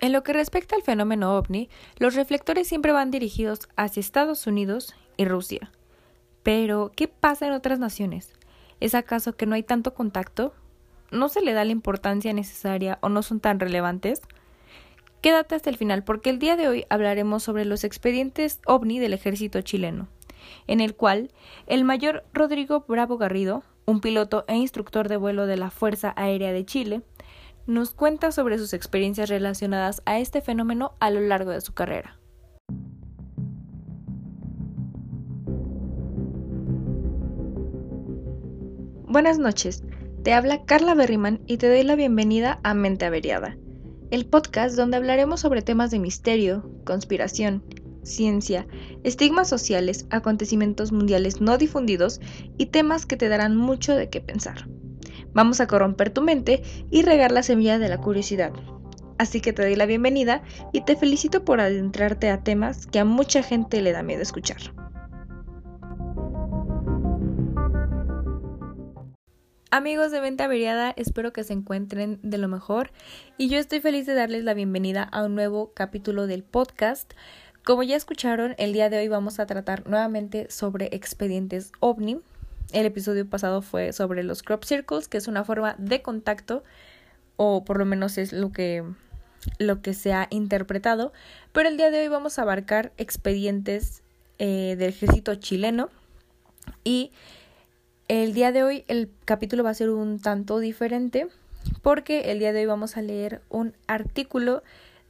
En lo que respecta al fenómeno ovni, los reflectores siempre van dirigidos hacia Estados Unidos y Rusia. Pero, ¿qué pasa en otras naciones? ¿Es acaso que no hay tanto contacto? ¿No se le da la importancia necesaria o no son tan relevantes? Quédate hasta el final porque el día de hoy hablaremos sobre los expedientes ovni del ejército chileno, en el cual el mayor Rodrigo Bravo Garrido, un piloto e instructor de vuelo de la Fuerza Aérea de Chile, nos cuenta sobre sus experiencias relacionadas a este fenómeno a lo largo de su carrera. Buenas noches, te habla Carla Berriman y te doy la bienvenida a Mente Averiada, el podcast donde hablaremos sobre temas de misterio, conspiración, ciencia, estigmas sociales, acontecimientos mundiales no difundidos y temas que te darán mucho de qué pensar. Vamos a corromper tu mente y regar la semilla de la curiosidad. Así que te doy la bienvenida y te felicito por adentrarte a temas que a mucha gente le da miedo escuchar. Amigos de Venta Averiada, espero que se encuentren de lo mejor y yo estoy feliz de darles la bienvenida a un nuevo capítulo del podcast. Como ya escucharon, el día de hoy vamos a tratar nuevamente sobre expedientes ovni, el episodio pasado fue sobre los crop circles, que es una forma de contacto, o por lo menos es lo que, lo que se ha interpretado. Pero el día de hoy vamos a abarcar expedientes eh, del ejército chileno. Y el día de hoy el capítulo va a ser un tanto diferente, porque el día de hoy vamos a leer un artículo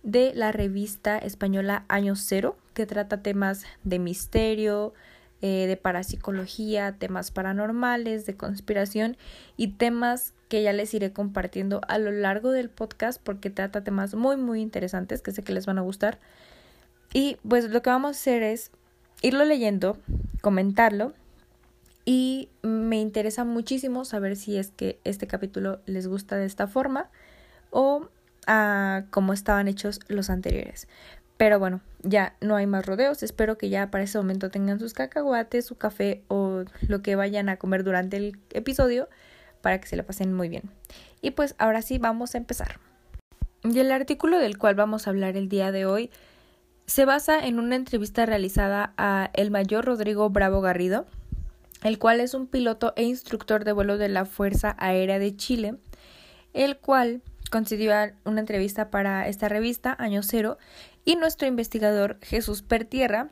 de la revista española Año Cero, que trata temas de misterio, eh, de parapsicología, temas paranormales, de conspiración y temas que ya les iré compartiendo a lo largo del podcast porque trata temas muy muy interesantes que sé que les van a gustar. Y pues lo que vamos a hacer es irlo leyendo, comentarlo y me interesa muchísimo saber si es que este capítulo les gusta de esta forma o a como estaban hechos los anteriores. Pero bueno, ya no hay más rodeos. Espero que ya para ese momento tengan sus cacahuates, su café o lo que vayan a comer durante el episodio para que se la pasen muy bien. Y pues ahora sí vamos a empezar. Y el artículo del cual vamos a hablar el día de hoy se basa en una entrevista realizada a el mayor Rodrigo Bravo Garrido, el cual es un piloto e instructor de vuelo de la Fuerza Aérea de Chile, el cual concedió una entrevista para esta revista, Año Cero, y nuestro investigador Jesús Pertierra,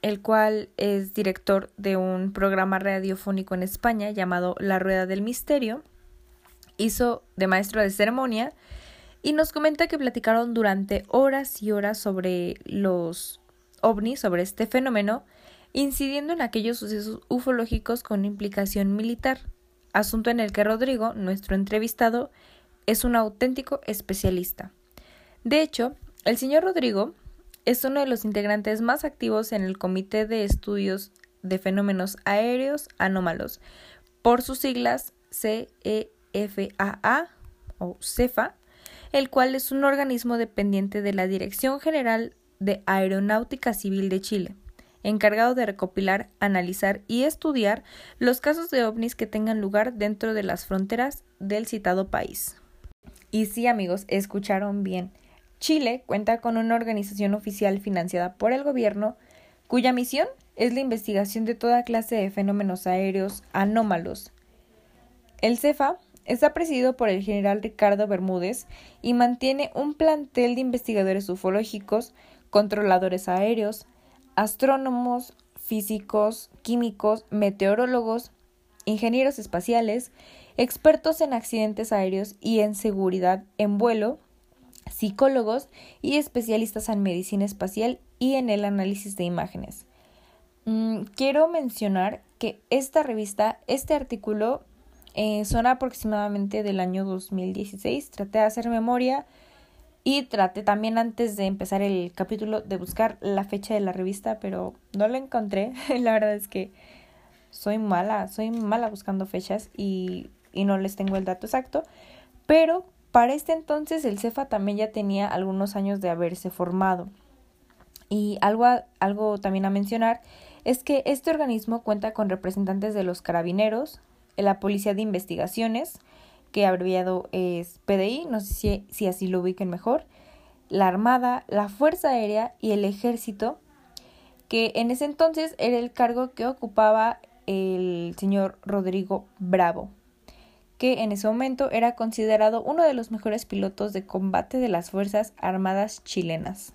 el cual es director de un programa radiofónico en España llamado La Rueda del Misterio, hizo de maestro de ceremonia y nos comenta que platicaron durante horas y horas sobre los ovnis, sobre este fenómeno, incidiendo en aquellos sucesos ufológicos con implicación militar, asunto en el que Rodrigo, nuestro entrevistado, es un auténtico especialista. De hecho, el señor Rodrigo es uno de los integrantes más activos en el Comité de Estudios de Fenómenos Aéreos Anómalos, por sus siglas CEFAA o CEFA, el cual es un organismo dependiente de la Dirección General de Aeronáutica Civil de Chile, encargado de recopilar, analizar y estudiar los casos de ovnis que tengan lugar dentro de las fronteras del citado país. Y sí, amigos, escucharon bien. Chile cuenta con una organización oficial financiada por el gobierno cuya misión es la investigación de toda clase de fenómenos aéreos anómalos. El CEFA está presidido por el general Ricardo Bermúdez y mantiene un plantel de investigadores ufológicos, controladores aéreos, astrónomos, físicos, químicos, meteorólogos, ingenieros espaciales, expertos en accidentes aéreos y en seguridad en vuelo, psicólogos y especialistas en medicina espacial y en el análisis de imágenes. Mm, quiero mencionar que esta revista, este artículo, eh, son aproximadamente del año 2016. Traté de hacer memoria y traté también antes de empezar el capítulo de buscar la fecha de la revista, pero no la encontré. la verdad es que soy mala, soy mala buscando fechas y, y no les tengo el dato exacto. Pero para este entonces el CEFA también ya tenía algunos años de haberse formado. Y algo, algo también a mencionar es que este organismo cuenta con representantes de los carabineros, la Policía de Investigaciones, que abreviado es PDI, no sé si, si así lo ubiquen mejor, la Armada, la Fuerza Aérea y el Ejército, que en ese entonces era el cargo que ocupaba el señor Rodrigo Bravo, que en ese momento era considerado uno de los mejores pilotos de combate de las Fuerzas Armadas chilenas.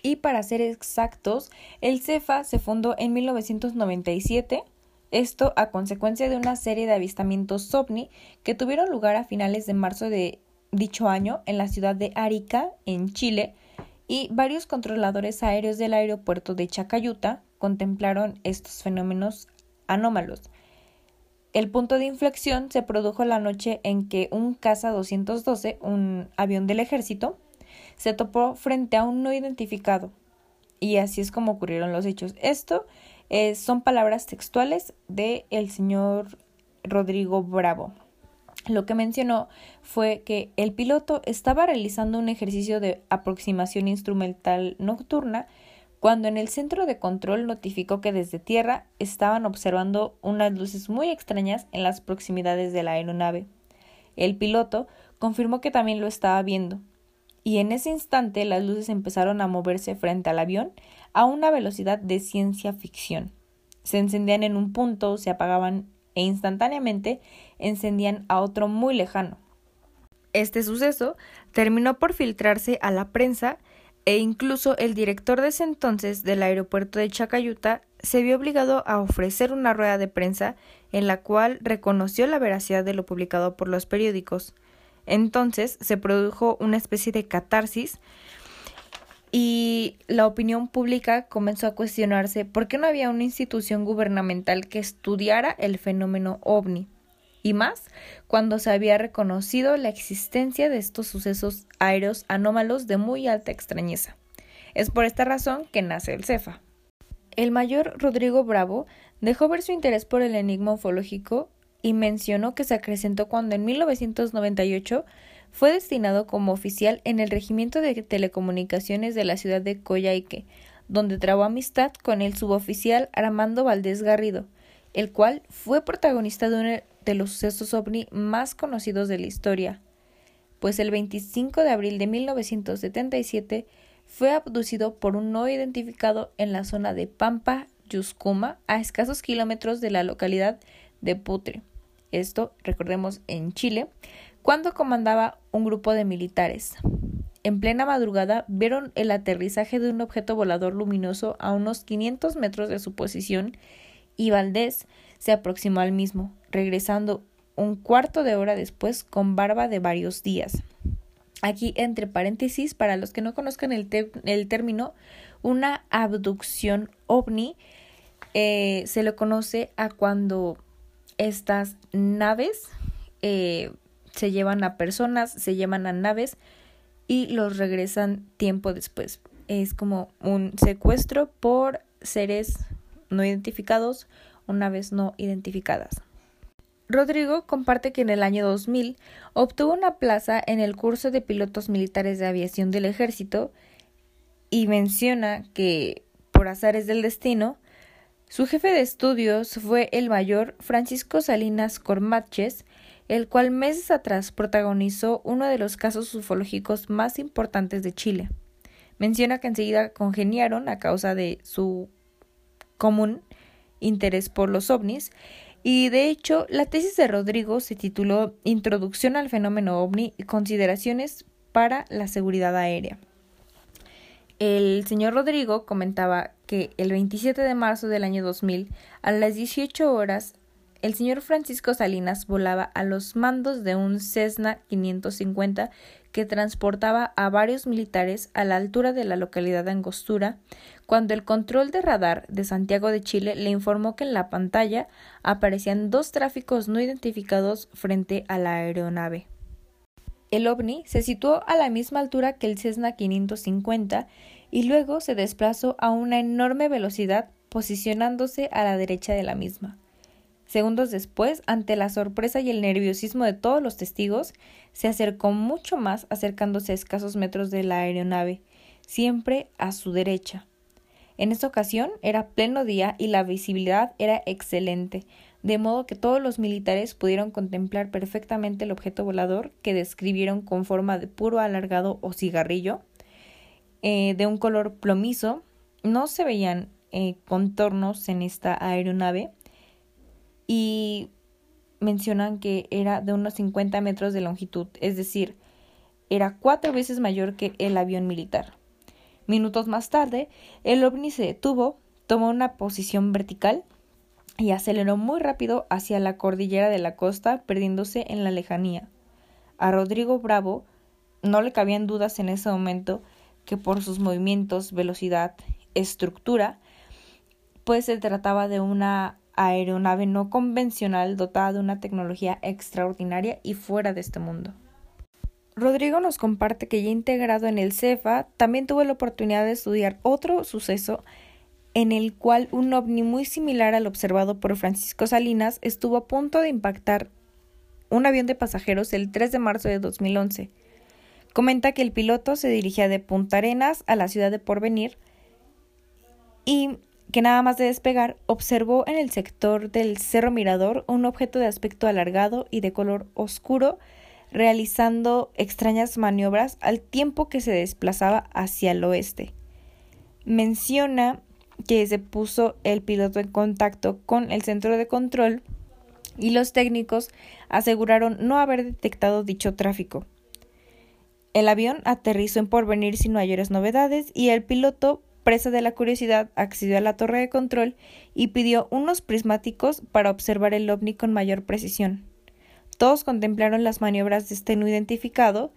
Y para ser exactos, el CEFA se fundó en 1997 esto a consecuencia de una serie de avistamientos ovni que tuvieron lugar a finales de marzo de dicho año en la ciudad de Arica, en Chile, y varios controladores aéreos del aeropuerto de Chacayuta contemplaron estos fenómenos anómalos. El punto de inflexión se produjo la noche en que un caza 212, un avión del ejército, se topó frente a un no identificado. Y así es como ocurrieron los hechos. Esto eh, son palabras textuales del el señor Rodrigo Bravo. Lo que mencionó fue que el piloto estaba realizando un ejercicio de aproximación instrumental nocturna cuando en el centro de control notificó que desde tierra estaban observando unas luces muy extrañas en las proximidades de la aeronave. El piloto confirmó que también lo estaba viendo, y en ese instante las luces empezaron a moverse frente al avión a una velocidad de ciencia ficción. Se encendían en un punto, se apagaban e instantáneamente encendían a otro muy lejano. Este suceso terminó por filtrarse a la prensa e incluso el director de ese entonces del aeropuerto de Chacayuta se vio obligado a ofrecer una rueda de prensa en la cual reconoció la veracidad de lo publicado por los periódicos. Entonces se produjo una especie de catarsis y la opinión pública comenzó a cuestionarse por qué no había una institución gubernamental que estudiara el fenómeno ovni, y más cuando se había reconocido la existencia de estos sucesos aéreos anómalos de muy alta extrañeza. Es por esta razón que nace el CEFA. El mayor Rodrigo Bravo dejó ver su interés por el enigma ufológico y mencionó que se acrecentó cuando en 1998 fue destinado como oficial en el Regimiento de Telecomunicaciones de la ciudad de Coyhaique, donde trabó amistad con el suboficial Armando Valdés Garrido, el cual fue protagonista de uno de los sucesos ovni más conocidos de la historia, pues el 25 de abril de 1977 fue abducido por un no identificado en la zona de Pampa, Yuscuma, a escasos kilómetros de la localidad de Putre. Esto, recordemos, en Chile, cuando comandaba un grupo de militares. En plena madrugada vieron el aterrizaje de un objeto volador luminoso a unos 500 metros de su posición y Valdés se aproximó al mismo, regresando un cuarto de hora después con barba de varios días. Aquí, entre paréntesis, para los que no conozcan el, el término, una abducción ovni eh, se le conoce a cuando estas naves eh, se llevan a personas, se llevan a naves y los regresan tiempo después. Es como un secuestro por seres no identificados o naves no identificadas. Rodrigo comparte que en el año 2000 obtuvo una plaza en el curso de pilotos militares de aviación del ejército y menciona que, por azares del destino, su jefe de estudios fue el mayor Francisco Salinas Cormaches, el cual meses atrás protagonizó uno de los casos ufológicos más importantes de Chile. Menciona que enseguida congeniaron a causa de su común interés por los ovnis y de hecho la tesis de Rodrigo se tituló Introducción al fenómeno ovni y consideraciones para la seguridad aérea. El señor Rodrigo comentaba que el 27 de marzo del año 2000, a las 18 horas, el señor Francisco Salinas volaba a los mandos de un Cessna 550 que transportaba a varios militares a la altura de la localidad de Angostura, cuando el control de radar de Santiago de Chile le informó que en la pantalla aparecían dos tráficos no identificados frente a la aeronave. El ovni se situó a la misma altura que el Cessna 550 y luego se desplazó a una enorme velocidad posicionándose a la derecha de la misma. Segundos después, ante la sorpresa y el nerviosismo de todos los testigos, se acercó mucho más acercándose a escasos metros de la aeronave, siempre a su derecha. En esta ocasión era pleno día y la visibilidad era excelente, de modo que todos los militares pudieron contemplar perfectamente el objeto volador que describieron con forma de puro alargado o cigarrillo, eh, de un color plomizo. No se veían eh, contornos en esta aeronave y mencionan que era de unos 50 metros de longitud, es decir, era cuatro veces mayor que el avión militar. Minutos más tarde, el ovni se detuvo, tomó una posición vertical y aceleró muy rápido hacia la cordillera de la costa, perdiéndose en la lejanía. A Rodrigo Bravo no le cabían dudas en ese momento que por sus movimientos, velocidad, estructura, pues se trataba de una aeronave no convencional dotada de una tecnología extraordinaria y fuera de este mundo. Rodrigo nos comparte que ya integrado en el CEFA, también tuvo la oportunidad de estudiar otro suceso en el cual un ovni muy similar al observado por Francisco Salinas estuvo a punto de impactar un avión de pasajeros el 3 de marzo de 2011. Comenta que el piloto se dirigía de Punta Arenas a la ciudad de Porvenir y que nada más de despegar observó en el sector del Cerro Mirador un objeto de aspecto alargado y de color oscuro realizando extrañas maniobras al tiempo que se desplazaba hacia el oeste. Menciona que se puso el piloto en contacto con el centro de control y los técnicos aseguraron no haber detectado dicho tráfico. El avión aterrizó en Porvenir sin mayores novedades y el piloto presa de la curiosidad, accedió a la torre de control y pidió unos prismáticos para observar el ovni con mayor precisión. Todos contemplaron las maniobras de este no identificado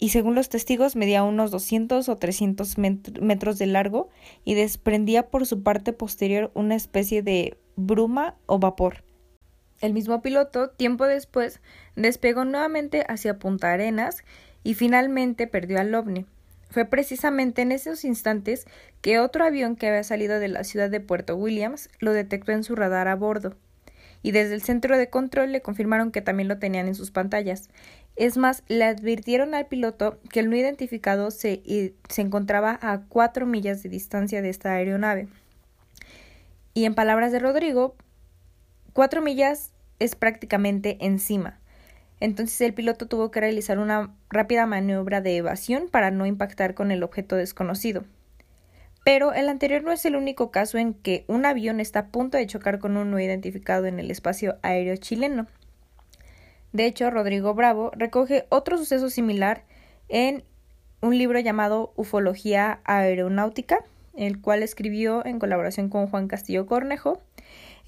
y según los testigos medía unos 200 o 300 metros de largo y desprendía por su parte posterior una especie de bruma o vapor. El mismo piloto, tiempo después, despegó nuevamente hacia Punta Arenas y finalmente perdió al ovni. Fue precisamente en esos instantes que otro avión que había salido de la ciudad de Puerto Williams lo detectó en su radar a bordo, y desde el centro de control le confirmaron que también lo tenían en sus pantallas. Es más, le advirtieron al piloto que el no identificado se, se encontraba a cuatro millas de distancia de esta aeronave. Y en palabras de Rodrigo, cuatro millas es prácticamente encima. Entonces el piloto tuvo que realizar una rápida maniobra de evasión para no impactar con el objeto desconocido. Pero el anterior no es el único caso en que un avión está a punto de chocar con uno identificado en el espacio aéreo chileno. De hecho, Rodrigo Bravo recoge otro suceso similar en un libro llamado Ufología Aeronáutica, el cual escribió en colaboración con Juan Castillo Cornejo,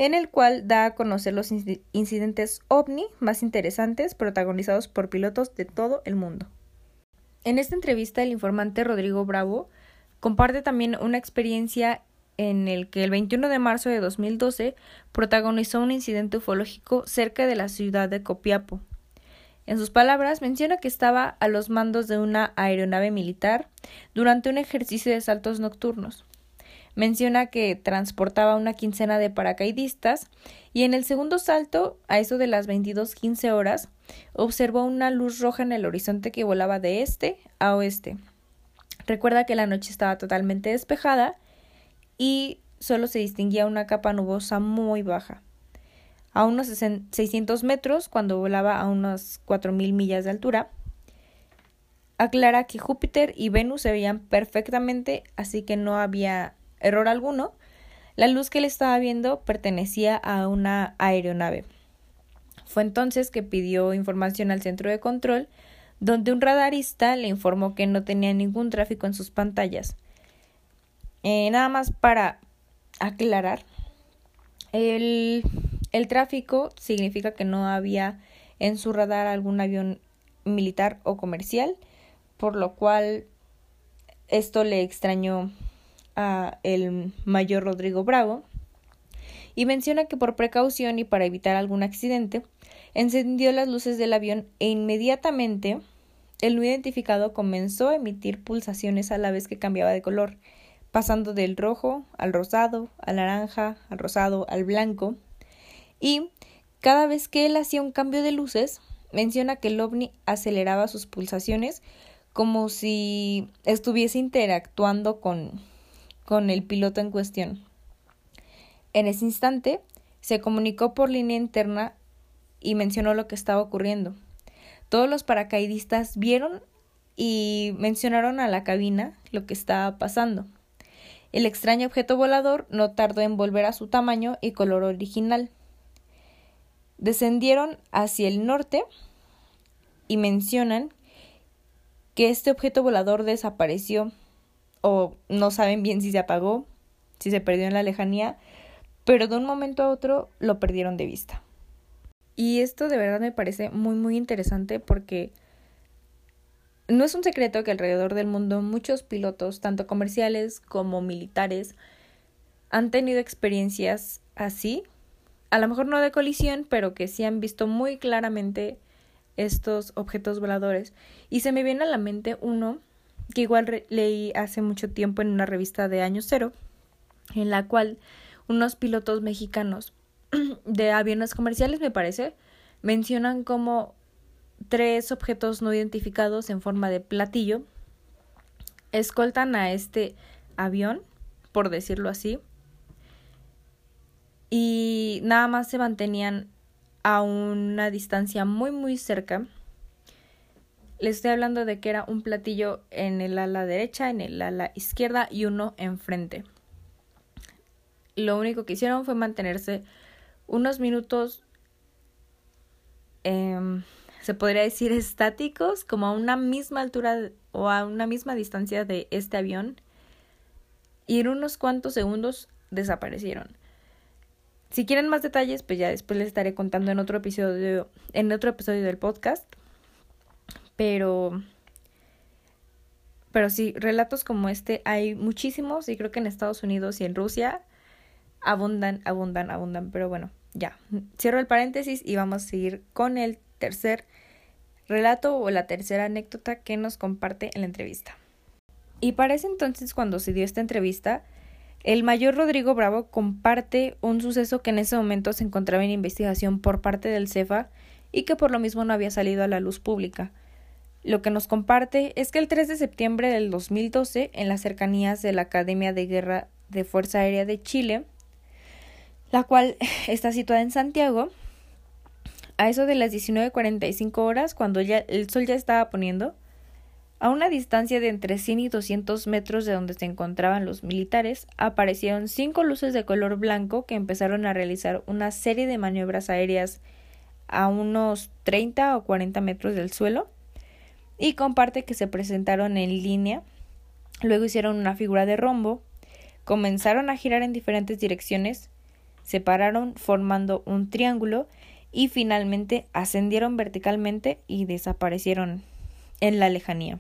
en el cual da a conocer los incidentes ovni más interesantes protagonizados por pilotos de todo el mundo. En esta entrevista, el informante Rodrigo Bravo comparte también una experiencia en el que el 21 de marzo de 2012 protagonizó un incidente ufológico cerca de la ciudad de Copiapo. En sus palabras, menciona que estaba a los mandos de una aeronave militar durante un ejercicio de saltos nocturnos menciona que transportaba una quincena de paracaidistas y en el segundo salto, a eso de las 22:15 horas, observó una luz roja en el horizonte que volaba de este a oeste. Recuerda que la noche estaba totalmente despejada y solo se distinguía una capa nubosa muy baja. A unos 600 metros, cuando volaba a unas 4.000 millas de altura, aclara que Júpiter y Venus se veían perfectamente, así que no había error alguno, la luz que él estaba viendo pertenecía a una aeronave. Fue entonces que pidió información al centro de control, donde un radarista le informó que no tenía ningún tráfico en sus pantallas. Eh, nada más para aclarar, el, el tráfico significa que no había en su radar algún avión militar o comercial, por lo cual esto le extrañó el mayor Rodrigo Bravo y menciona que por precaución y para evitar algún accidente, encendió las luces del avión e inmediatamente el no identificado comenzó a emitir pulsaciones a la vez que cambiaba de color, pasando del rojo al rosado, al naranja, al rosado, al blanco, y cada vez que él hacía un cambio de luces, menciona que el ovni aceleraba sus pulsaciones como si estuviese interactuando con, con el piloto en cuestión. En ese instante, se comunicó por línea interna y mencionó lo que estaba ocurriendo. Todos los paracaidistas vieron y mencionaron a la cabina lo que estaba pasando. El extraño objeto volador no tardó en volver a su tamaño y color original. Descendieron hacia el norte y mencionan que este objeto volador desapareció o no saben bien si se apagó, si se perdió en la lejanía, pero de un momento a otro lo perdieron de vista. Y esto de verdad me parece muy muy interesante porque no es un secreto que alrededor del mundo muchos pilotos, tanto comerciales como militares, han tenido experiencias así, a lo mejor no de colisión, pero que sí han visto muy claramente estos objetos voladores. Y se me viene a la mente uno que igual leí hace mucho tiempo en una revista de Año Cero, en la cual unos pilotos mexicanos de aviones comerciales, me parece, mencionan como tres objetos no identificados en forma de platillo escoltan a este avión, por decirlo así, y nada más se mantenían a una distancia muy muy cerca. Les estoy hablando de que era un platillo en el ala derecha, en el ala izquierda y uno enfrente. Lo único que hicieron fue mantenerse unos minutos eh, se podría decir estáticos, como a una misma altura o a una misma distancia de este avión, y en unos cuantos segundos desaparecieron. Si quieren más detalles, pues ya después les estaré contando en otro episodio, en otro episodio del podcast. Pero pero sí, relatos como este hay muchísimos y creo que en Estados Unidos y en Rusia abundan, abundan, abundan. Pero bueno, ya. Cierro el paréntesis y vamos a seguir con el tercer relato o la tercera anécdota que nos comparte en la entrevista. Y para ese entonces, cuando se dio esta entrevista, el mayor Rodrigo Bravo comparte un suceso que en ese momento se encontraba en investigación por parte del CEFA y que por lo mismo no había salido a la luz pública. Lo que nos comparte es que el 3 de septiembre del 2012, en las cercanías de la Academia de Guerra de Fuerza Aérea de Chile, la cual está situada en Santiago, a eso de las 19.45 horas, cuando ya el sol ya estaba poniendo, a una distancia de entre 100 y 200 metros de donde se encontraban los militares, aparecieron cinco luces de color blanco que empezaron a realizar una serie de maniobras aéreas a unos 30 o 40 metros del suelo y comparte que se presentaron en línea, luego hicieron una figura de rombo, comenzaron a girar en diferentes direcciones, se pararon formando un triángulo y finalmente ascendieron verticalmente y desaparecieron en la lejanía.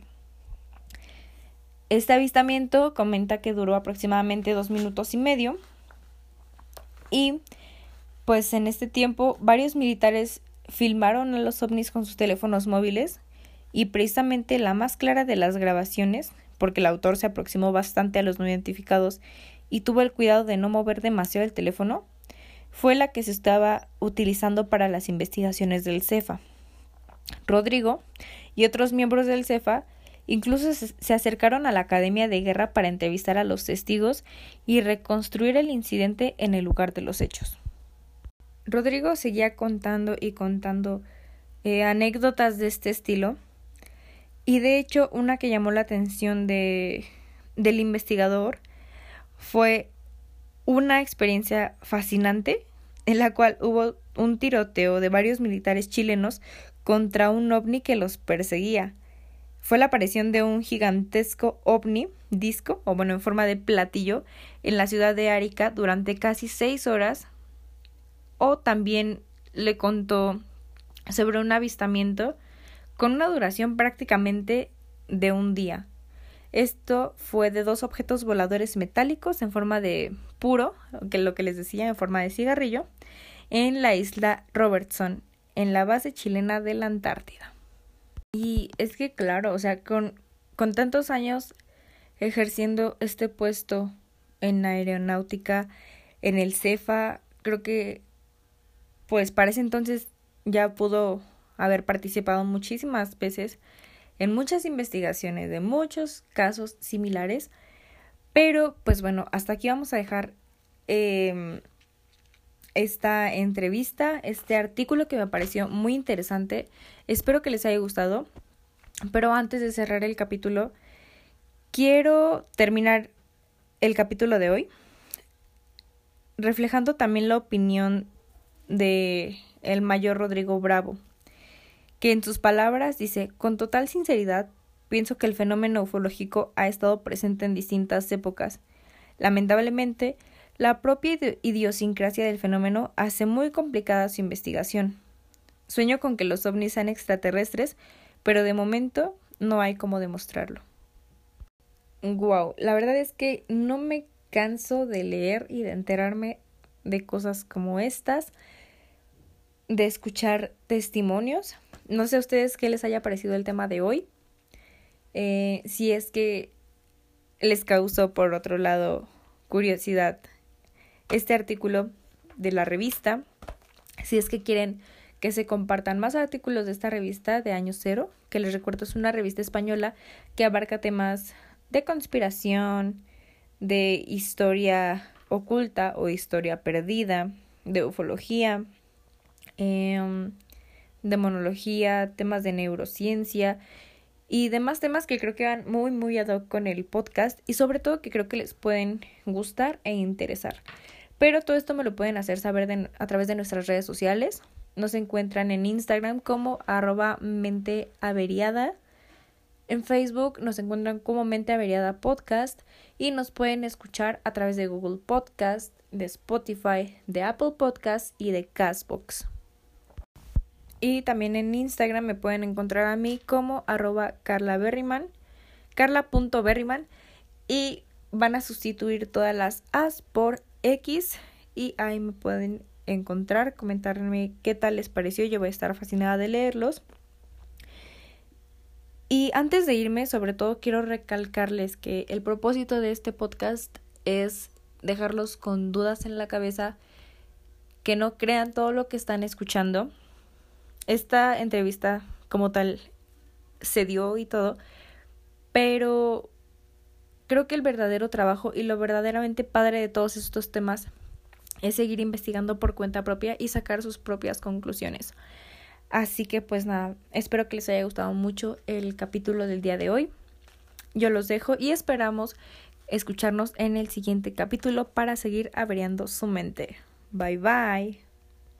Este avistamiento comenta que duró aproximadamente dos minutos y medio y pues en este tiempo varios militares filmaron a los ovnis con sus teléfonos móviles y precisamente la más clara de las grabaciones, porque el autor se aproximó bastante a los no identificados y tuvo el cuidado de no mover demasiado el teléfono, fue la que se estaba utilizando para las investigaciones del CEFA. Rodrigo y otros miembros del CEFA incluso se acercaron a la Academia de Guerra para entrevistar a los testigos y reconstruir el incidente en el lugar de los hechos. Rodrigo seguía contando y contando eh, anécdotas de este estilo y de hecho una que llamó la atención de, del investigador fue una experiencia fascinante en la cual hubo un tiroteo de varios militares chilenos contra un ovni que los perseguía. Fue la aparición de un gigantesco ovni disco, o bueno, en forma de platillo, en la ciudad de Arica durante casi seis horas. O también le contó sobre un avistamiento con una duración prácticamente de un día. Esto fue de dos objetos voladores metálicos en forma de puro, que lo que les decía, en forma de cigarrillo, en la isla Robertson, en la base chilena de la Antártida. Y es que, claro, o sea, con, con tantos años ejerciendo este puesto en aeronáutica, en el CEFA, creo que, pues, para ese entonces ya pudo haber participado muchísimas veces en muchas investigaciones de muchos casos similares. Pero, pues bueno, hasta aquí vamos a dejar em, esta entrevista, este artículo que me pareció muy interesante. Espero que les haya gustado. Pero antes de cerrar el capítulo, quiero terminar el capítulo de hoy reflejando también la opinión de el mayor Rodrigo Bravo, que en sus palabras dice, con total sinceridad, pienso que el fenómeno ufológico ha estado presente en distintas épocas. Lamentablemente, la propia idiosincrasia del fenómeno hace muy complicada su investigación. Sueño con que los ovnis sean extraterrestres, pero de momento no hay cómo demostrarlo. Wow, la verdad es que no me canso de leer y de enterarme de cosas como estas, de escuchar testimonios. No sé a ustedes qué les haya parecido el tema de hoy. Eh, si es que les causó, por otro lado, curiosidad este artículo de la revista. Si es que quieren que se compartan más artículos de esta revista de año cero, que les recuerdo es una revista española que abarca temas de conspiración, de historia oculta o historia perdida, de ufología, eh, demonología, temas de neurociencia y demás temas que creo que van muy muy ad hoc con el podcast y sobre todo que creo que les pueden gustar e interesar. Pero todo esto me lo pueden hacer saber a través de nuestras redes sociales. Nos encuentran en Instagram como arroba mente averiada en Facebook nos encuentran como Mente Averiada Podcast y nos pueden escuchar a través de Google Podcast, de Spotify, de Apple Podcast y de Castbox. Y también en Instagram me pueden encontrar a mí como arroba carlaberryman, carla.berryman y van a sustituir todas las As por X y ahí me pueden encontrar, comentarme qué tal les pareció, yo voy a estar fascinada de leerlos. Y antes de irme, sobre todo quiero recalcarles que el propósito de este podcast es dejarlos con dudas en la cabeza, que no crean todo lo que están escuchando. Esta entrevista como tal se dio y todo, pero creo que el verdadero trabajo y lo verdaderamente padre de todos estos temas es seguir investigando por cuenta propia y sacar sus propias conclusiones. Así que pues nada, espero que les haya gustado mucho el capítulo del día de hoy. Yo los dejo y esperamos escucharnos en el siguiente capítulo para seguir averiando su mente. Bye bye.